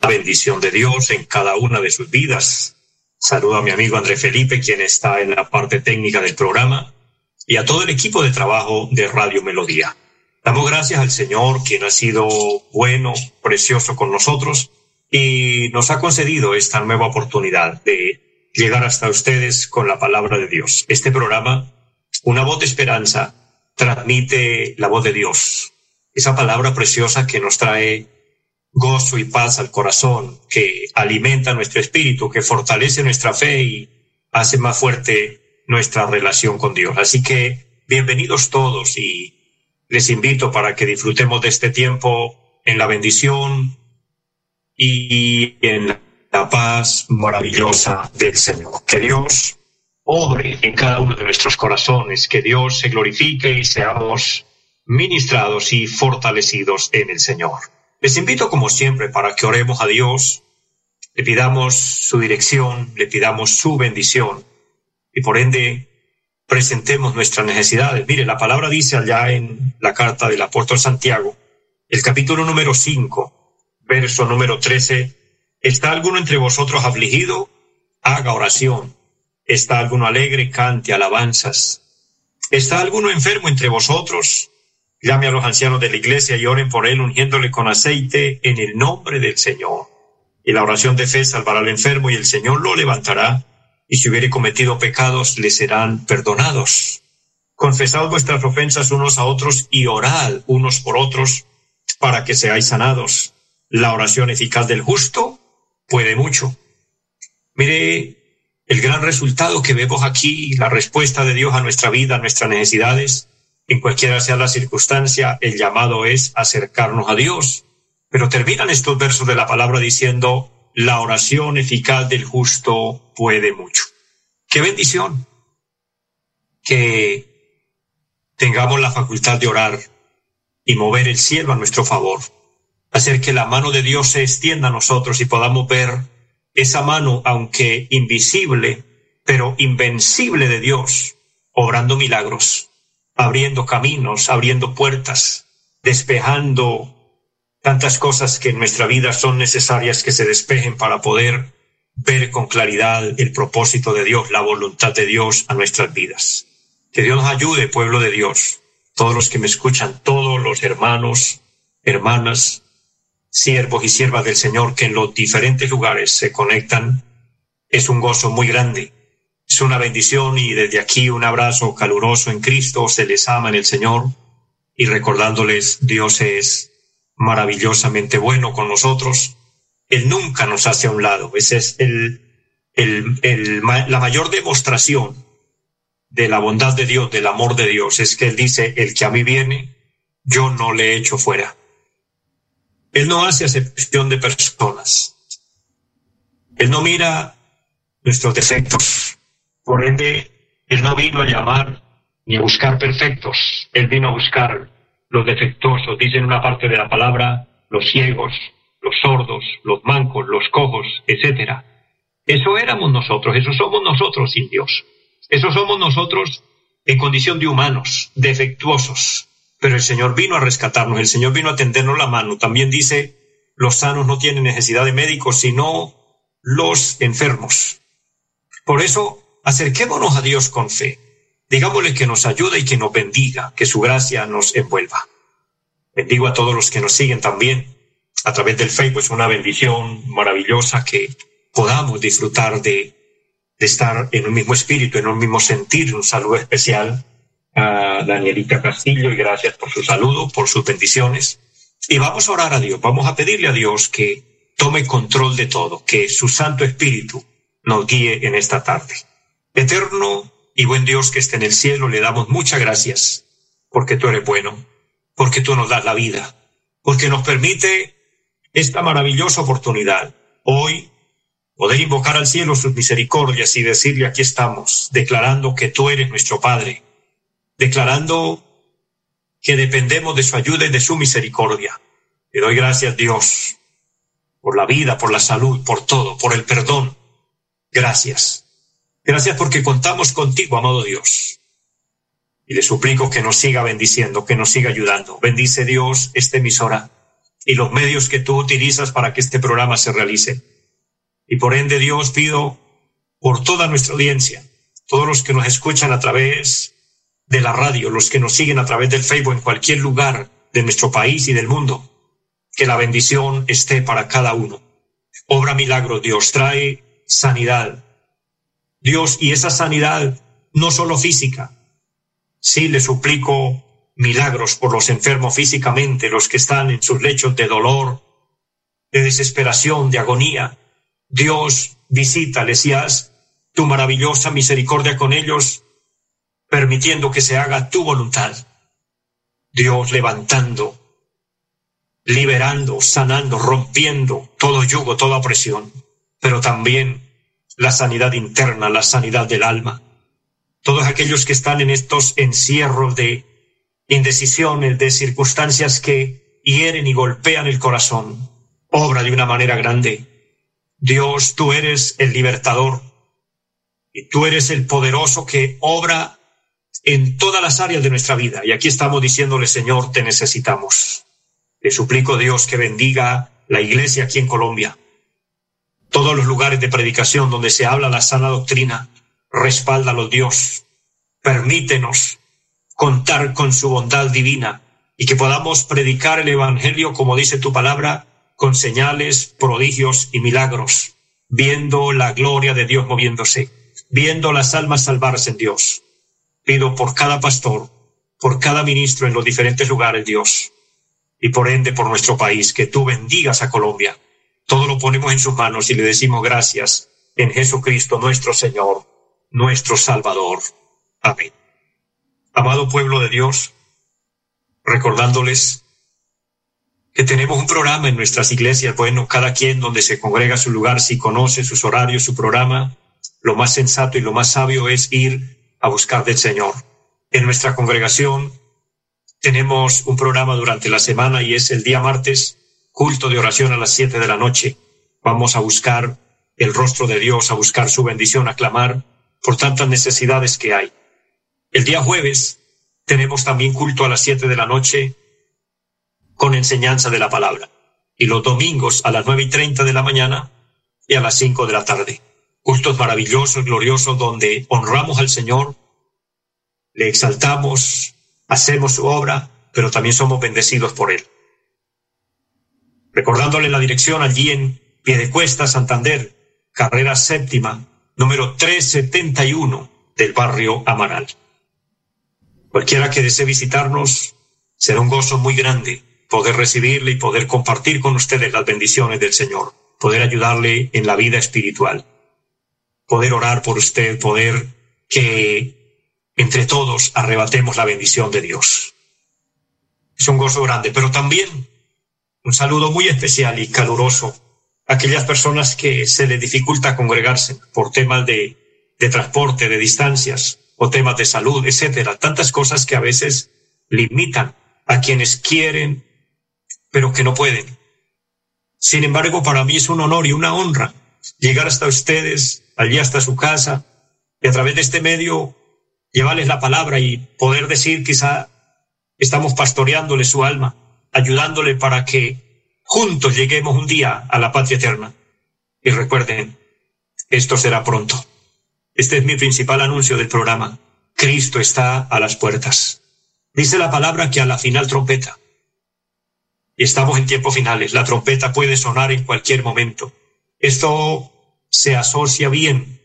La bendición de Dios en cada una de sus vidas. Saludo a mi amigo André Felipe, quien está en la parte técnica del programa, y a todo el equipo de trabajo de Radio Melodía. Damos gracias al Señor, quien ha sido bueno, precioso con nosotros, y nos ha concedido esta nueva oportunidad de llegar hasta ustedes con la palabra de Dios. Este programa, Una voz de esperanza, transmite la voz de Dios, esa palabra preciosa que nos trae gozo y paz al corazón, que alimenta nuestro espíritu, que fortalece nuestra fe y hace más fuerte nuestra relación con Dios. Así que bienvenidos todos y les invito para que disfrutemos de este tiempo en la bendición y en la paz maravillosa del Señor. Que Dios obre en cada uno de nuestros corazones, que Dios se glorifique y seamos ministrados y fortalecidos en el Señor. Les invito como siempre para que oremos a Dios, le pidamos su dirección, le pidamos su bendición y por ende presentemos nuestras necesidades. Mire, la palabra dice allá en la carta del apóstol Santiago, el capítulo número 5, verso número 13, ¿está alguno entre vosotros afligido? Haga oración. ¿Está alguno alegre? Cante alabanzas. ¿Está alguno enfermo entre vosotros? Llame a los ancianos de la iglesia y oren por él ungiéndole con aceite en el nombre del Señor. Y la oración de fe salvará al enfermo y el Señor lo levantará, y si hubiere cometido pecados le serán perdonados. Confesad vuestras ofensas unos a otros y orad unos por otros para que seáis sanados. La oración eficaz del justo puede mucho. Mire el gran resultado que vemos aquí, la respuesta de Dios a nuestra vida, a nuestras necesidades, en cualquiera sea la circunstancia, el llamado es acercarnos a Dios. Pero terminan estos versos de la palabra diciendo, la oración eficaz del justo puede mucho. Qué bendición que tengamos la facultad de orar y mover el cielo a nuestro favor, hacer que la mano de Dios se extienda a nosotros y podamos ver esa mano, aunque invisible, pero invencible de Dios, obrando milagros abriendo caminos, abriendo puertas, despejando tantas cosas que en nuestra vida son necesarias que se despejen para poder ver con claridad el propósito de Dios, la voluntad de Dios a nuestras vidas. Que Dios nos ayude, pueblo de Dios, todos los que me escuchan, todos los hermanos, hermanas, siervos y siervas del Señor que en los diferentes lugares se conectan. Es un gozo muy grande es una bendición y desde aquí un abrazo caluroso en Cristo, se les ama en el Señor y recordándoles Dios es maravillosamente bueno con nosotros. Él nunca nos hace a un lado. Esa es el, el, el, la mayor demostración de la bondad de Dios, del amor de Dios, es que Él dice, el que a mí viene, yo no le echo fuera. Él no hace acepción de personas. Él no mira nuestros defectos. Por ende, Él no vino a llamar ni a buscar perfectos, Él vino a buscar los defectuosos, dice en una parte de la palabra, los ciegos, los sordos, los mancos, los cojos, etc. Eso éramos nosotros, eso somos nosotros sin Dios. Eso somos nosotros en condición de humanos, defectuosos. Pero el Señor vino a rescatarnos, el Señor vino a tendernos la mano. También dice, los sanos no tienen necesidad de médicos, sino los enfermos. Por eso acerquémonos a Dios con fe. Digámosle que nos ayude y que nos bendiga, que su gracia nos envuelva. Bendigo a todos los que nos siguen también a través del Facebook. Es una bendición maravillosa que podamos disfrutar de, estar en un mismo espíritu, en un mismo sentir. Un saludo especial a Danielita Castillo y gracias por su saludo, por sus bendiciones. Y vamos a orar a Dios, vamos a pedirle a Dios que tome control de todo, que su Santo Espíritu nos guíe en esta tarde. Eterno y buen Dios que está en el cielo, le damos muchas gracias porque tú eres bueno, porque tú nos das la vida, porque nos permite esta maravillosa oportunidad. Hoy poder invocar al cielo sus misericordias y decirle aquí estamos, declarando que tú eres nuestro Padre, declarando que dependemos de su ayuda y de su misericordia. Te doy gracias Dios por la vida, por la salud, por todo, por el perdón. Gracias. Gracias porque contamos contigo, amado Dios. Y le suplico que nos siga bendiciendo, que nos siga ayudando. Bendice Dios esta emisora y los medios que tú utilizas para que este programa se realice. Y por ende, Dios, pido por toda nuestra audiencia, todos los que nos escuchan a través de la radio, los que nos siguen a través del Facebook en cualquier lugar de nuestro país y del mundo, que la bendición esté para cada uno. Obra milagro, Dios, trae sanidad. Dios, y esa sanidad no solo física, Sí, le suplico milagros por los enfermos físicamente, los que están en sus lechos de dolor, de desesperación, de agonía. Dios, visítales y haz tu maravillosa misericordia con ellos, permitiendo que se haga tu voluntad. Dios levantando, liberando, sanando, rompiendo todo yugo, toda opresión, pero también la sanidad interna, la sanidad del alma todos aquellos que están en estos encierros de indecisiones, de circunstancias que hieren y golpean el corazón. Obra de una manera grande. Dios, tú eres el libertador y tú eres el poderoso que obra en todas las áreas de nuestra vida. Y aquí estamos diciéndole, Señor, te necesitamos. Le suplico, Dios, que bendiga la iglesia aquí en Colombia. Todos los lugares de predicación donde se habla la sana doctrina, respáldalo Dios. Permítenos contar con su bondad divina y que podamos predicar el Evangelio, como dice tu palabra, con señales, prodigios y milagros, viendo la gloria de Dios moviéndose, viendo las almas salvarse en Dios. Pido por cada pastor, por cada ministro en los diferentes lugares, Dios, y por ende por nuestro país, que tú bendigas a Colombia. Todo lo ponemos en sus manos y le decimos gracias en Jesucristo nuestro Señor nuestro Salvador. Amén. Amado pueblo de Dios, recordándoles que tenemos un programa en nuestras iglesias, bueno, cada quien donde se congrega su lugar, si conoce sus horarios, su programa, lo más sensato y lo más sabio es ir a buscar del Señor. En nuestra congregación tenemos un programa durante la semana y es el día martes, culto de oración a las siete de la noche. Vamos a buscar el rostro de Dios, a buscar su bendición, a clamar por tantas necesidades que hay. El día jueves tenemos también culto a las siete de la noche con enseñanza de la palabra. Y los domingos a las nueve y treinta de la mañana y a las cinco de la tarde. Cultos maravillosos, gloriosos, donde honramos al Señor, le exaltamos, hacemos su obra, pero también somos bendecidos por Él. Recordándole la dirección allí en Piedecuesta, Santander, carrera séptima, número 371 del barrio Amaral. Cualquiera que desee visitarnos, será un gozo muy grande poder recibirle y poder compartir con ustedes las bendiciones del Señor, poder ayudarle en la vida espiritual, poder orar por usted, poder que entre todos arrebatemos la bendición de Dios. Es un gozo grande, pero también un saludo muy especial y caluroso aquellas personas que se les dificulta congregarse por temas de, de transporte, de distancias o temas de salud, etcétera. Tantas cosas que a veces limitan a quienes quieren, pero que no pueden. Sin embargo, para mí es un honor y una honra llegar hasta ustedes, allí hasta su casa, y a través de este medio llevarles la palabra y poder decir quizá estamos pastoreándole su alma, ayudándole para que juntos lleguemos un día a la patria eterna. Y recuerden, esto será pronto. Este es mi principal anuncio del programa. Cristo está a las puertas. Dice la palabra que a la final trompeta. Y estamos en tiempos finales. La trompeta puede sonar en cualquier momento. Esto se asocia bien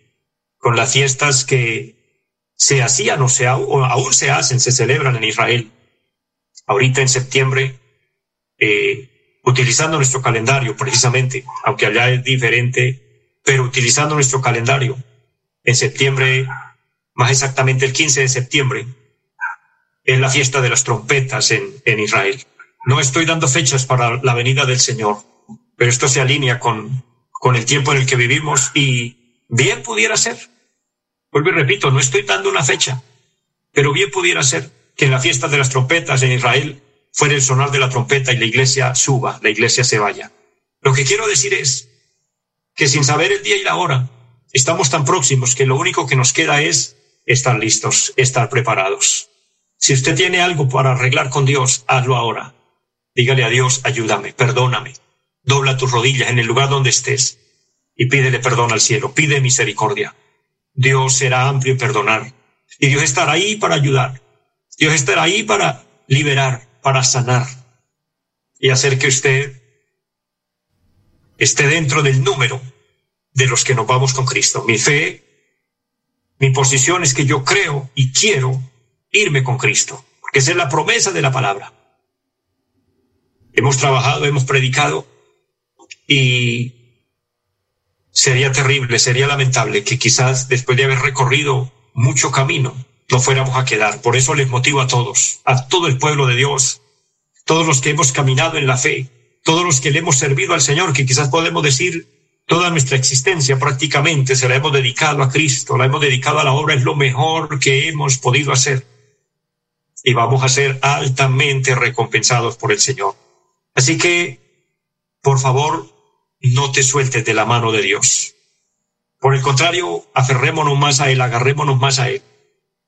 con las fiestas que se hacían o, se, aún se hacen, se celebran en Israel. Ahorita en septiembre eh, utilizando nuestro calendario precisamente, aunque allá es diferente, pero utilizando nuestro calendario. En septiembre, más exactamente el 15 de septiembre, es la fiesta de las trompetas en, Israel. No estoy dando fechas para la venida del Señor, pero esto se alinea con, con el tiempo en el que vivimos y bien pudiera ser. Vuelvo y repito, no estoy dando una fecha, pero bien pudiera ser que en la fiesta de las trompetas en Israel fuera el sonar de la trompeta y la iglesia suba, la iglesia se vaya. Lo que quiero decir es que sin saber el día y la hora, estamos tan próximos que lo único que nos queda es estar listos, estar preparados. Si usted tiene algo para arreglar con Dios, hazlo ahora. Dígale a Dios, ayúdame, perdóname. Dobla tus rodillas en el lugar donde estés y pídele perdón al cielo, pide misericordia. Dios será amplio en perdonar y Dios estará ahí para ayudar. Dios estará ahí para liberar, para sanar y hacer que usted esté dentro del número de los que nos vamos con Cristo. Mi fe, mi posición es que yo creo y quiero irme con Cristo, porque es la promesa de la palabra. Hemos trabajado, hemos predicado y sería terrible, sería lamentable que quizás después de haber recorrido mucho camino no fuéramos a quedar. Por eso les motivo a todos, a todo el pueblo de Dios, todos los que hemos caminado en la fe, todos los que le hemos servido al Señor, que quizás podemos decir toda nuestra existencia prácticamente se la hemos dedicado a Cristo, la hemos dedicado a la obra, es lo mejor que hemos podido hacer. Y vamos a ser altamente recompensados por el Señor. Así que, por favor, no te sueltes de la mano de Dios. Por el contrario, aferrémonos más a Él, agarrémonos más a Él.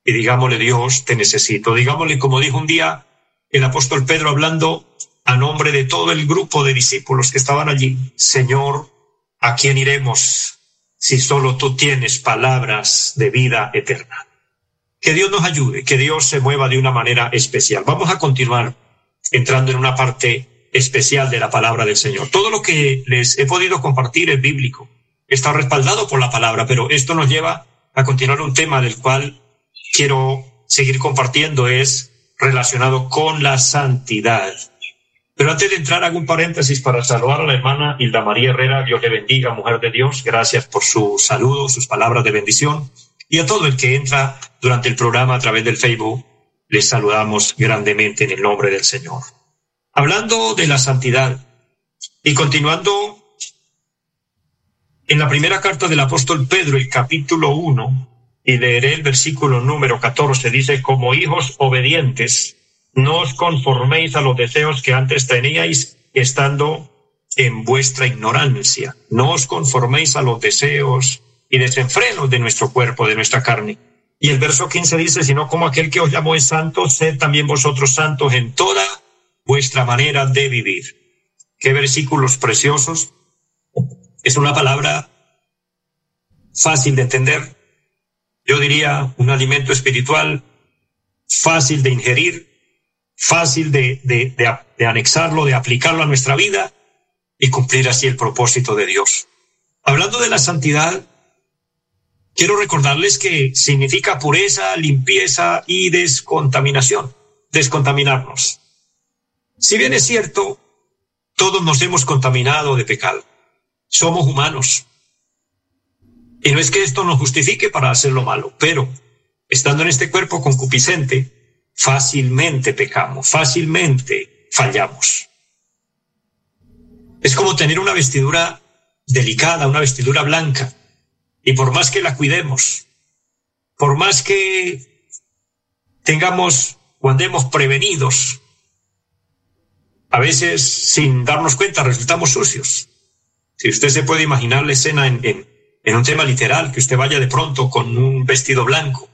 Y digámosle, Dios, te necesito. Digámosle, como dijo un día el apóstol Pedro hablando a nombre de todo el grupo de discípulos que estaban allí, Señor, ¿a quién iremos si solo tú tienes palabras de vida eterna? Que Dios nos ayude, que Dios se mueva de una manera especial. Vamos a continuar entrando en una parte especial de la palabra del Señor. Todo lo que les he podido compartir es bíblico, está respaldado por la palabra, pero esto nos lleva a continuar un tema del cual quiero seguir compartiendo, es relacionado con la santidad. Pero antes de entrar, hago un paréntesis para saludar a la hermana Hilda María Herrera. Dios le bendiga, mujer de Dios. Gracias por su saludo, sus palabras de bendición. Y a todo el que entra durante el programa a través del Facebook, les saludamos grandemente en el nombre del Señor. Hablando de la santidad y continuando en la primera carta del apóstol Pedro, el capítulo 1, y leeré el versículo número 14, dice, como hijos obedientes, no os conforméis a los deseos que antes teníais estando en vuestra ignorancia. No os conforméis a los deseos y desenfrenos de nuestro cuerpo, de nuestra carne. Y el verso 15 dice, sino como aquel que os llamó es santo, sed también vosotros santos en toda vuestra manera de vivir. Qué versículos preciosos. Es una palabra fácil de entender. Yo diría un alimento espiritual fácil de ingerir, fácil de, de, de, anexarlo, de aplicarlo a nuestra vida y cumplir así el propósito de Dios. Hablando de la santidad, quiero recordarles que significa pureza, limpieza y descontaminación, descontaminarnos. Si bien es cierto, todos nos hemos contaminado de pecado. Somos humanos. Y no es que esto nos justifique para hacer lo malo, pero estando en este cuerpo concupiscente, fácilmente pecamos, fácilmente fallamos. Es como tener una vestidura delicada, una vestidura blanca, y por más que la cuidemos, por más que tengamos o andemos prevenidos, a veces sin darnos cuenta resultamos sucios. Si usted se puede imaginar la escena en, en, en un tema literal, que usted vaya de pronto con un vestido blanco,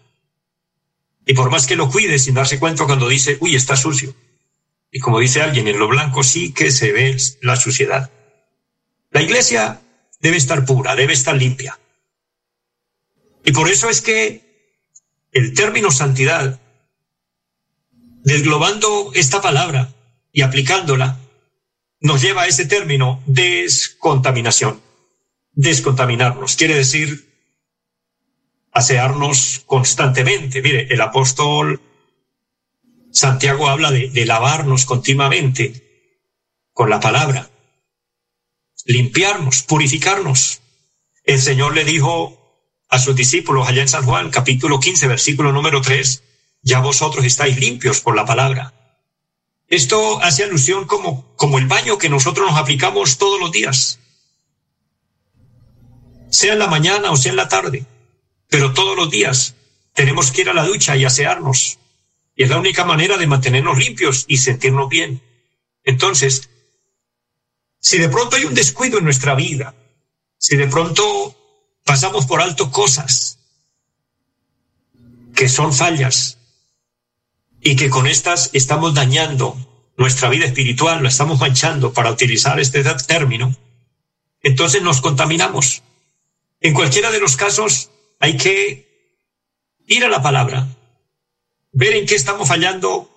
y por más que lo cuide sin darse cuenta cuando dice, uy, está sucio. Y como dice alguien, en lo blanco sí que se ve la suciedad. La iglesia debe estar pura, debe estar limpia. Y por eso es que el término santidad, desglobando esta palabra y aplicándola, nos lleva a ese término descontaminación. Descontaminarnos quiere decir asearnos constantemente. Mire, el apóstol Santiago habla de, lavarnos continuamente con la palabra, limpiarnos, purificarnos. El Señor le dijo a sus discípulos allá en San Juan, capítulo 15, versículo número 3, ya vosotros estáis limpios por la palabra. Esto hace alusión como, como el baño que nosotros nos aplicamos todos los días, sea en la mañana o sea en la tarde, pero todos los días tenemos que ir a la ducha y asearnos. Y es la única manera de mantenernos limpios y sentirnos bien. Entonces, si de pronto hay un descuido en nuestra vida, si de pronto pasamos por alto cosas que son fallas y que con estas estamos dañando nuestra vida espiritual, la estamos manchando para utilizar este término, entonces nos contaminamos. En cualquiera de los casos hay que ir a la palabra, ver en qué estamos fallando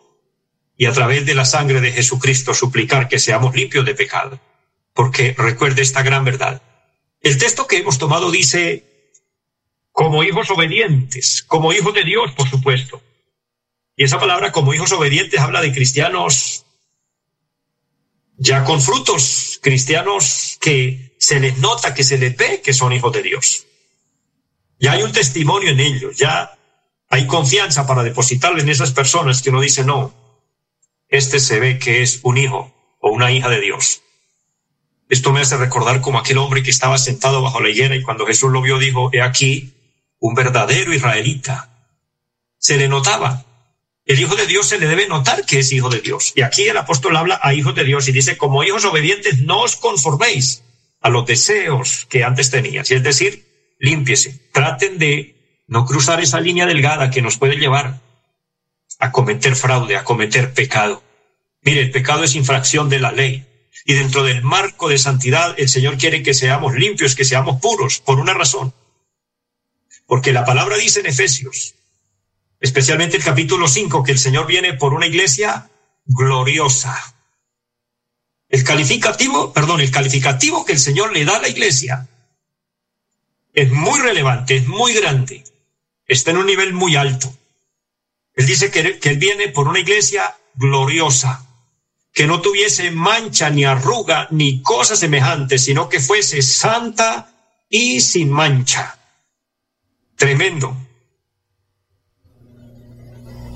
y a través de la sangre de Jesucristo suplicar que seamos limpios de pecado. Porque recuerde esta gran verdad. El texto que hemos tomado dice, como hijos obedientes, como hijos de Dios, por supuesto. Y esa palabra como hijos obedientes habla de cristianos ya con frutos, cristianos que se les nota, que se les ve que son hijos de Dios. Ya hay un testimonio en ellos, ya hay confianza para depositarle en esas personas que uno dice, no, este se ve que es un hijo o una hija de Dios. Esto me hace recordar como aquel hombre que estaba sentado bajo la higuera y cuando Jesús lo vio dijo, he aquí un verdadero israelita. Se le notaba. El hijo de Dios se le debe notar que es hijo de Dios. Y aquí el apóstol habla a hijos de Dios y dice, como hijos obedientes, no os conforméis a los deseos que antes tenías. Y es decir, límpiese. Traten de no cruzar esa línea delgada que nos puede llevar a cometer fraude, a cometer pecado. Mire, el pecado es infracción de la ley. Y dentro del marco de santidad, el Señor quiere que seamos limpios, que seamos puros, por una razón. Porque la palabra dice en Efesios, especialmente el capítulo 5, que el Señor viene por una iglesia gloriosa. El calificativo, perdón, el calificativo que el Señor le da a la iglesia es muy relevante, es muy grande está en un nivel muy alto. Él dice que, él viene por una iglesia gloriosa, que no tuviese mancha ni arruga ni cosa semejante, sino que fuese santa y sin mancha. Tremendo.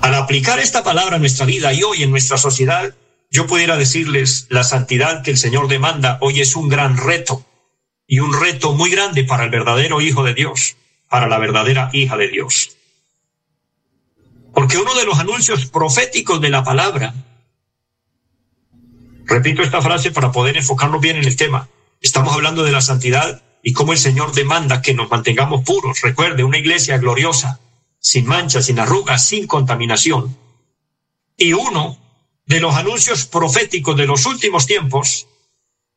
Al aplicar esta palabra en nuestra vida y hoy en nuestra sociedad, yo pudiera decirles, la santidad que el Señor demanda hoy es un gran reto y un reto muy grande para el verdadero Hijo de Dios para la verdadera hija de Dios. Porque uno de los anuncios proféticos de la palabra, repito esta frase para poder enfocarnos bien en el tema, estamos hablando de la santidad y cómo el Señor demanda que nos mantengamos puros. Recuerde, una iglesia gloriosa, sin mancha, sin arrugas, sin contaminación. Y uno de los anuncios proféticos de los últimos tiempos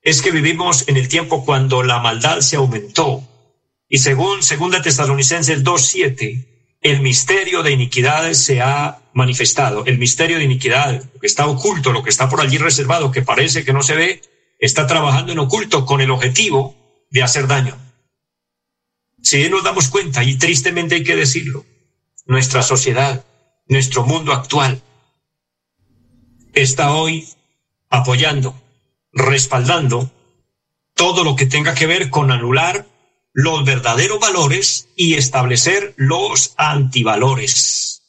es que vivimos en el tiempo cuando la maldad se aumentó, y según segunda Tesalonicenses 2.7, el misterio de iniquidad se ha manifestado. El misterio de iniquidad, lo que está oculto, lo que está por allí reservado, que parece que no se ve, está trabajando en oculto con el objetivo de hacer daño. Si nos damos cuenta, y tristemente hay que decirlo, nuestra sociedad, nuestro mundo actual, está hoy apoyando, respaldando todo lo que tenga que ver con anular los verdaderos valores y establecer los antivalores.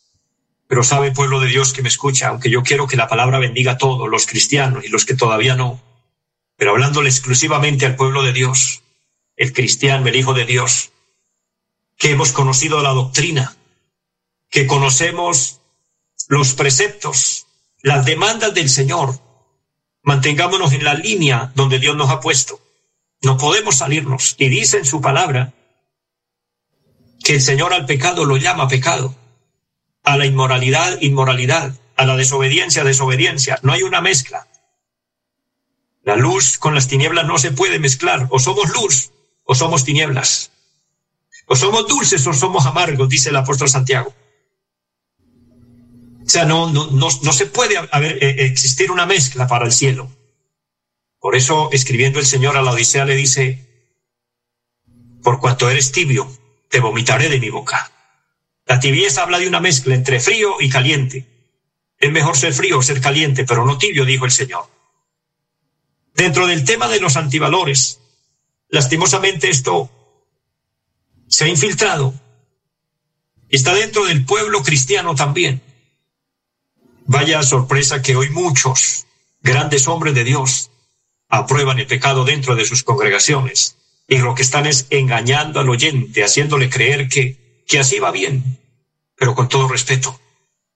Pero sabe, pueblo de Dios que me escucha, aunque yo quiero que la palabra bendiga a todos, los cristianos y los que todavía no, pero hablándole exclusivamente al pueblo de Dios, el cristiano, el Hijo de Dios, que hemos conocido la doctrina, que conocemos los preceptos, las demandas del Señor, mantengámonos en la línea donde Dios nos ha puesto. No podemos salirnos. Y dice en su palabra que el Señor al pecado lo llama pecado, a la inmoralidad, inmoralidad, a la desobediencia, desobediencia. No hay una mezcla. La luz con las tinieblas no se puede mezclar. O somos luz o somos tinieblas. O somos dulces o somos amargos, dice el apóstol Santiago. O sea, no, no, no, no se puede haber, eh, existir una mezcla para el cielo. Por eso, escribiendo el Señor a la Odisea, le dice, por cuanto eres tibio, te vomitaré de mi boca. La tibieza habla de una mezcla entre frío y caliente. Es mejor ser frío o ser caliente, pero no tibio, dijo el Señor. Dentro del tema de los antivalores, lastimosamente esto se ha infiltrado. Está dentro del pueblo cristiano también. Vaya sorpresa que hoy muchos grandes hombres de Dios aprueban el pecado dentro de sus congregaciones y lo que están es engañando al oyente, haciéndole creer que, que así va bien, pero con todo respeto,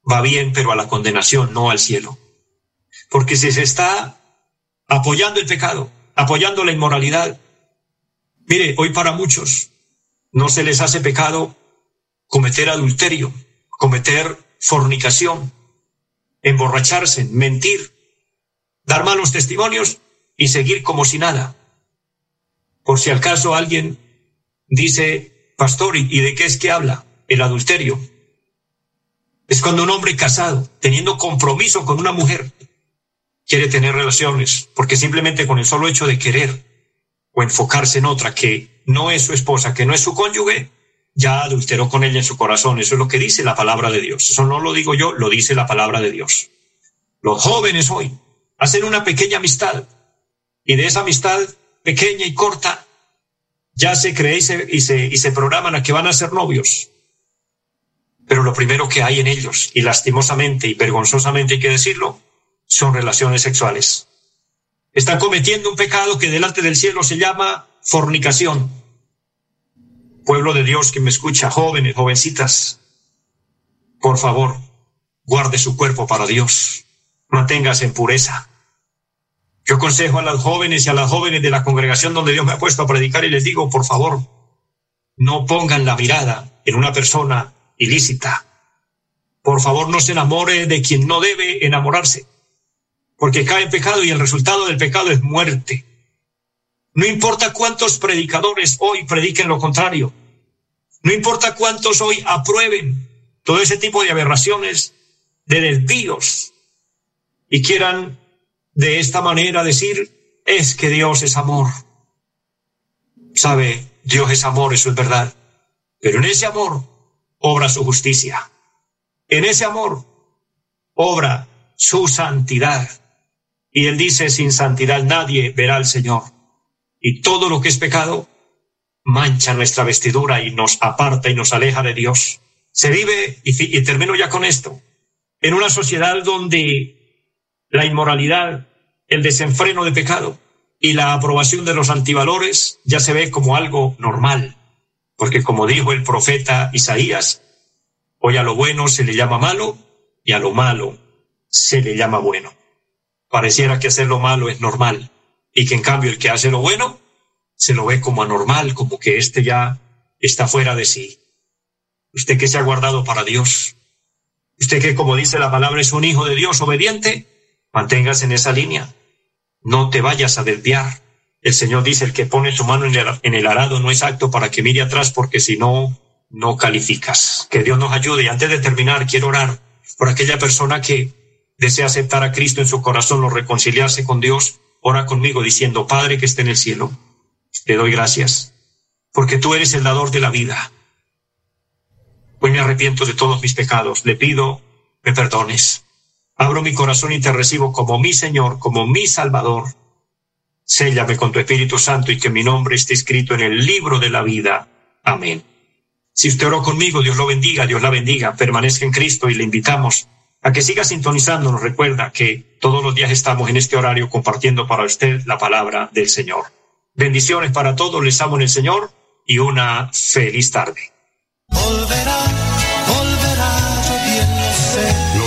va bien, pero a la condenación, no al cielo. Porque si se está apoyando el pecado, apoyando la inmoralidad, mire, hoy para muchos no se les hace pecado cometer adulterio, cometer fornicación, emborracharse, mentir, dar malos testimonios y seguir como si nada. Por si acaso alguien dice, pastor, ¿y de qué es que habla? El adulterio. Es cuando un hombre casado, teniendo compromiso con una mujer, quiere tener relaciones, porque simplemente con el solo hecho de querer o enfocarse en otra que no es su esposa, que no es su cónyuge, ya adulteró con ella en su corazón. Eso es lo que dice la palabra de Dios. Eso no lo digo yo, lo dice la palabra de Dios. Los jóvenes hoy hacen una pequeña amistad y de esa amistad pequeña y corta ya se cree y se, y se, y se programan a que van a ser novios. Pero lo primero que hay en ellos, y lastimosamente y vergonzosamente hay que decirlo, son relaciones sexuales. Están cometiendo un pecado que delante del cielo se llama fornicación. Pueblo de Dios que me escucha, jóvenes, jovencitas, por favor, guarde su cuerpo para Dios, manténgase en pureza. Yo aconsejo a las jóvenes y a las jóvenes de la congregación donde Dios me ha puesto a predicar y les digo, por favor, no pongan la mirada en una persona ilícita. Por favor, no se enamore de quien no debe enamorarse, porque cae en pecado y el resultado del pecado es muerte. No importa cuántos predicadores hoy prediquen lo contrario. No importa cuántos hoy aprueben todo ese tipo de aberraciones, de desvíos, y quieran de esta manera decir, es que Dios es amor. Sabe, Dios es amor, eso es verdad. Pero en ese amor obra su justicia. En ese amor obra su santidad. Y él dice, sin santidad nadie verá al Señor. Y todo lo que es pecado mancha nuestra vestidura y nos aparta y nos aleja de Dios. Se vive, y, termino ya con esto, en una sociedad donde la inmoralidad, el desenfreno de pecado y la aprobación de los antivalores ya se ve como algo normal porque como dijo el profeta Isaías, hoy a lo bueno se le llama malo y a lo malo se le llama bueno. Pareciera que hacer lo malo es normal y que en cambio el que hace lo bueno se lo ve como anormal, como que éste ya está fuera de sí. Usted que se ha guardado para Dios, usted que como dice la palabra es un hijo de Dios obediente, manténgase en esa línea. No te vayas a desviar el Señor dice, el que pone su mano en el, arado no es acto para que mire atrás, porque si no, no calificas. Que Dios nos ayude. Y antes de terminar, quiero orar por aquella persona que desea aceptar a Cristo en su corazón o reconciliarse con Dios. Ora conmigo diciendo, Padre que esté en el cielo, te doy gracias, porque tú eres el dador de la vida. Hoy me arrepiento de todos mis pecados. Le pido, me perdones. Abro mi corazón y te recibo como mi Señor, como mi Salvador Séllame con tu Espíritu Santo y que mi nombre esté escrito en el libro de la vida. Amén. Si usted oró conmigo, Dios lo bendiga, Dios la bendiga, permanezca en Cristo y le invitamos a que siga sintonizando. Nos recuerda que todos los días estamos en este horario compartiendo para usted la palabra del Señor. Bendiciones para todos, les amo en el Señor y una feliz tarde.